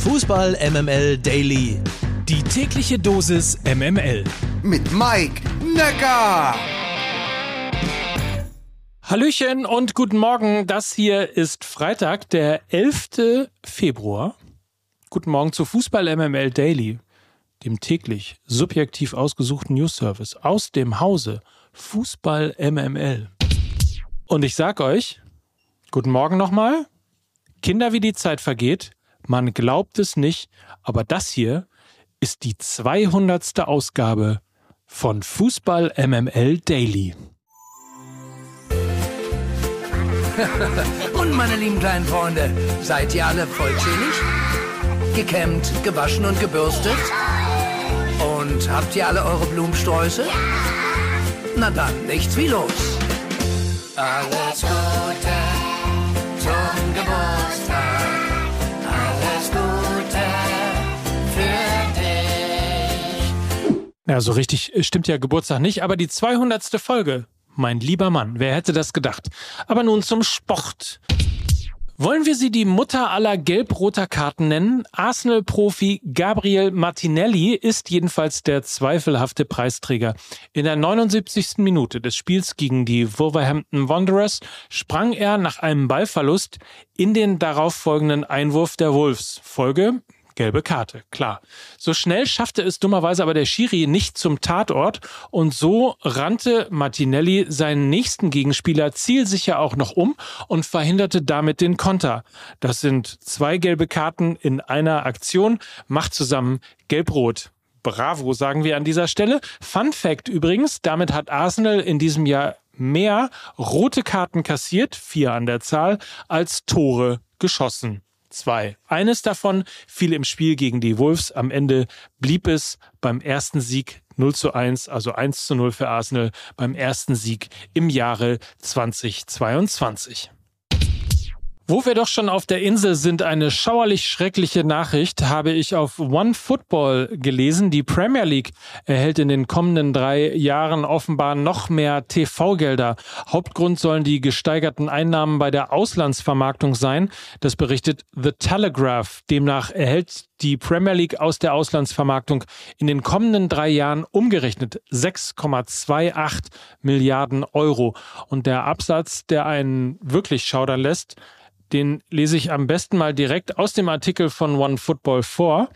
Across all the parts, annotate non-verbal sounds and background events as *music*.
Fußball MML Daily. Die tägliche Dosis MML. Mit Mike Necker. Hallöchen und guten Morgen. Das hier ist Freitag, der 11. Februar. Guten Morgen zu Fußball MML Daily, dem täglich subjektiv ausgesuchten News Service aus dem Hause Fußball MML. Und ich sag euch, guten Morgen nochmal. Kinder, wie die Zeit vergeht. Man glaubt es nicht, aber das hier ist die 200. Ausgabe von Fußball MML Daily. *laughs* und meine lieben kleinen Freunde, seid ihr alle vollzählig? Gekämmt, gewaschen und gebürstet? Und habt ihr alle eure Blumensträuße? Na dann, nichts wie los. Alles Gute zum Geburtstag. Ja, so richtig stimmt ja Geburtstag nicht, aber die 200. Folge. Mein lieber Mann, wer hätte das gedacht? Aber nun zum Sport. Wollen wir sie die Mutter aller gelb-roter Karten nennen? Arsenal-Profi Gabriel Martinelli ist jedenfalls der zweifelhafte Preisträger. In der 79. Minute des Spiels gegen die Wolverhampton Wanderers sprang er nach einem Ballverlust in den darauffolgenden Einwurf der Wolves. Folge gelbe Karte, klar. So schnell schaffte es dummerweise aber der Schiri nicht zum Tatort und so rannte Martinelli seinen nächsten Gegenspieler zielsicher auch noch um und verhinderte damit den Konter. Das sind zwei gelbe Karten in einer Aktion, macht zusammen gelb-rot. Bravo, sagen wir an dieser Stelle. Fun Fact übrigens, damit hat Arsenal in diesem Jahr mehr rote Karten kassiert, vier an der Zahl, als Tore geschossen zwei. Eines davon fiel im Spiel gegen die Wolves. Am Ende blieb es beim ersten Sieg 0 zu 1, also 1 zu 0 für Arsenal beim ersten Sieg im Jahre 2022. Wo wir doch schon auf der Insel sind, eine schauerlich schreckliche Nachricht habe ich auf One Football gelesen. Die Premier League erhält in den kommenden drei Jahren offenbar noch mehr TV-Gelder. Hauptgrund sollen die gesteigerten Einnahmen bei der Auslandsvermarktung sein. Das berichtet The Telegraph. Demnach erhält die Premier League aus der Auslandsvermarktung in den kommenden drei Jahren umgerechnet 6,28 Milliarden Euro. Und der Absatz, der einen wirklich schaudern lässt, den lese ich am besten mal direkt aus dem Artikel von One Football vor.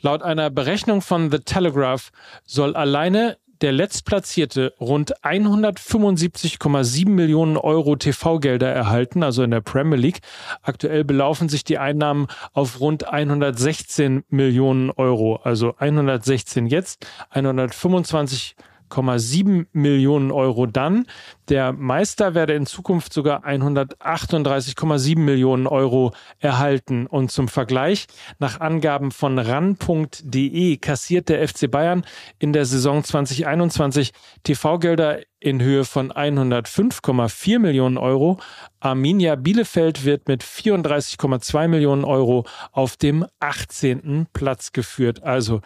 Laut einer Berechnung von The Telegraph soll alleine der Letztplatzierte rund 175,7 Millionen Euro TV-Gelder erhalten, also in der Premier League. Aktuell belaufen sich die Einnahmen auf rund 116 Millionen Euro, also 116 jetzt, 125 1,7 Millionen Euro dann. Der Meister werde in Zukunft sogar 138,7 Millionen Euro erhalten. Und zum Vergleich, nach Angaben von ran.de kassiert der FC Bayern in der Saison 2021 TV-Gelder in Höhe von 105,4 Millionen Euro. Arminia Bielefeld wird mit 34,2 Millionen Euro auf dem 18. Platz geführt. Also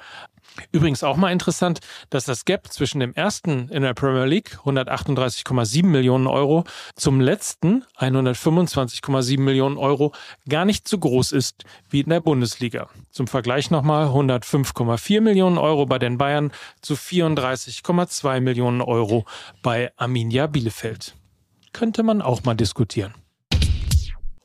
Übrigens auch mal interessant, dass das Gap zwischen dem ersten in der Premier League 138,7 Millionen Euro zum letzten 125,7 Millionen Euro gar nicht so groß ist wie in der Bundesliga. Zum Vergleich nochmal 105,4 Millionen Euro bei den Bayern zu 34,2 Millionen Euro bei Arminia Bielefeld. Könnte man auch mal diskutieren.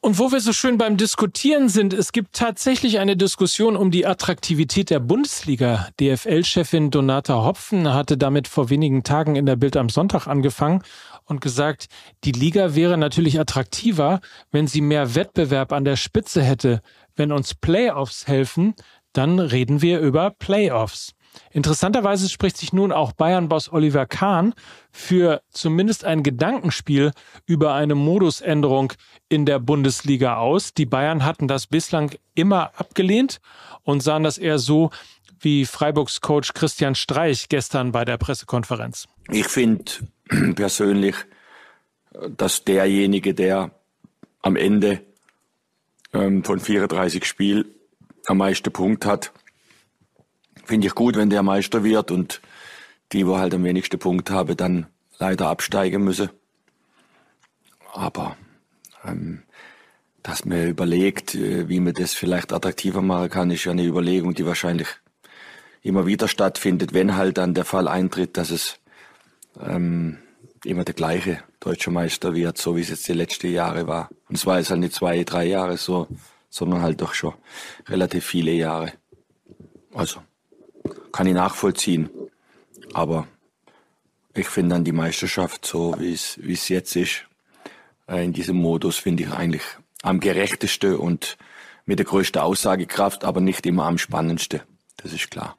Und wo wir so schön beim Diskutieren sind, es gibt tatsächlich eine Diskussion um die Attraktivität der Bundesliga. DFL-Chefin Donata Hopfen hatte damit vor wenigen Tagen in der Bild am Sonntag angefangen und gesagt, die Liga wäre natürlich attraktiver, wenn sie mehr Wettbewerb an der Spitze hätte. Wenn uns Playoffs helfen, dann reden wir über Playoffs. Interessanterweise spricht sich nun auch Bayern-Boss Oliver Kahn für zumindest ein Gedankenspiel über eine Modusänderung in der Bundesliga aus. Die Bayern hatten das bislang immer abgelehnt und sahen das eher so wie Freiburgs Coach Christian Streich gestern bei der Pressekonferenz. Ich finde persönlich, dass derjenige, der am Ende ähm, von 34 Spielen am meisten Punkt hat, finde ich gut, wenn der Meister wird und die, wo halt am wenigsten Punkt habe, dann leider absteigen müsse. Aber ähm, dass man überlegt, äh, wie man das vielleicht attraktiver machen kann, ist ja eine Überlegung, die wahrscheinlich immer wieder stattfindet, wenn halt dann der Fall eintritt, dass es ähm, immer der gleiche deutsche Meister wird, so wie es jetzt die letzten Jahre war. Und es war jetzt halt nicht zwei, drei Jahre so, sondern halt doch schon relativ viele Jahre. Also, kann ich nachvollziehen. Aber ich finde dann die Meisterschaft so, wie es, jetzt ist, äh, in diesem Modus, finde ich eigentlich am gerechtesten und mit der größten Aussagekraft, aber nicht immer am spannendsten. Das ist klar.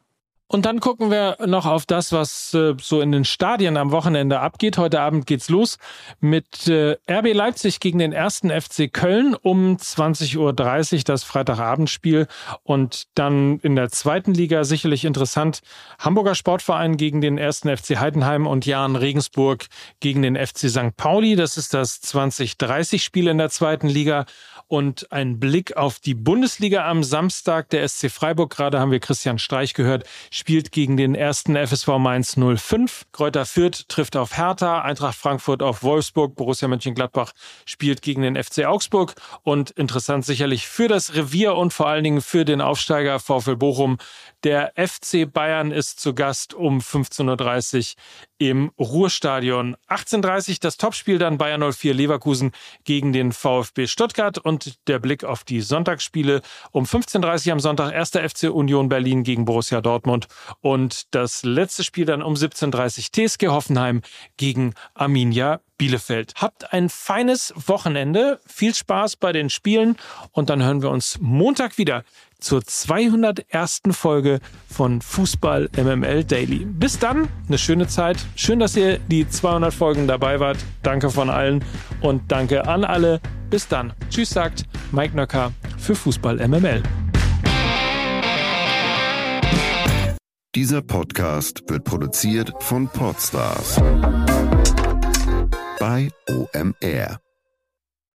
Und dann gucken wir noch auf das, was äh, so in den Stadien am Wochenende abgeht. Heute Abend geht's los mit äh, RB Leipzig gegen den ersten FC Köln um 20.30 Uhr das Freitagabendspiel. Und dann in der zweiten Liga sicherlich interessant. Hamburger Sportverein gegen den ersten FC Heidenheim und Jan Regensburg gegen den FC St. Pauli. Das ist das 2030 Spiel in der zweiten Liga und ein Blick auf die Bundesliga am Samstag. Der SC Freiburg, gerade haben wir Christian Streich gehört, spielt gegen den ersten FSV Mainz 05. Kräuter Fürth trifft auf Hertha, Eintracht Frankfurt auf Wolfsburg, Borussia Mönchengladbach spielt gegen den FC Augsburg und interessant sicherlich für das Revier und vor allen Dingen für den Aufsteiger VfL Bochum. Der FC Bayern ist zu Gast um 15.30 Uhr im Ruhrstadion. 18.30 das Topspiel dann Bayern 04 Leverkusen gegen den VfB Stuttgart und der Blick auf die Sonntagsspiele um 15.30 am Sonntag 1. FC Union Berlin gegen Borussia Dortmund und das letzte Spiel dann um 17.30 TSG Hoffenheim gegen Arminia Bielefeld. Habt ein feines Wochenende, viel Spaß bei den Spielen und dann hören wir uns Montag wieder zur 201. Folge von Fußball MML Daily. Bis dann, eine schöne Zeit. Schön, dass ihr die 200 Folgen dabei wart. Danke von allen und danke an alle. Bis dann. Tschüss, sagt Mike Nöcker für Fußball MML. Dieser Podcast wird produziert von Podstars bei OMR.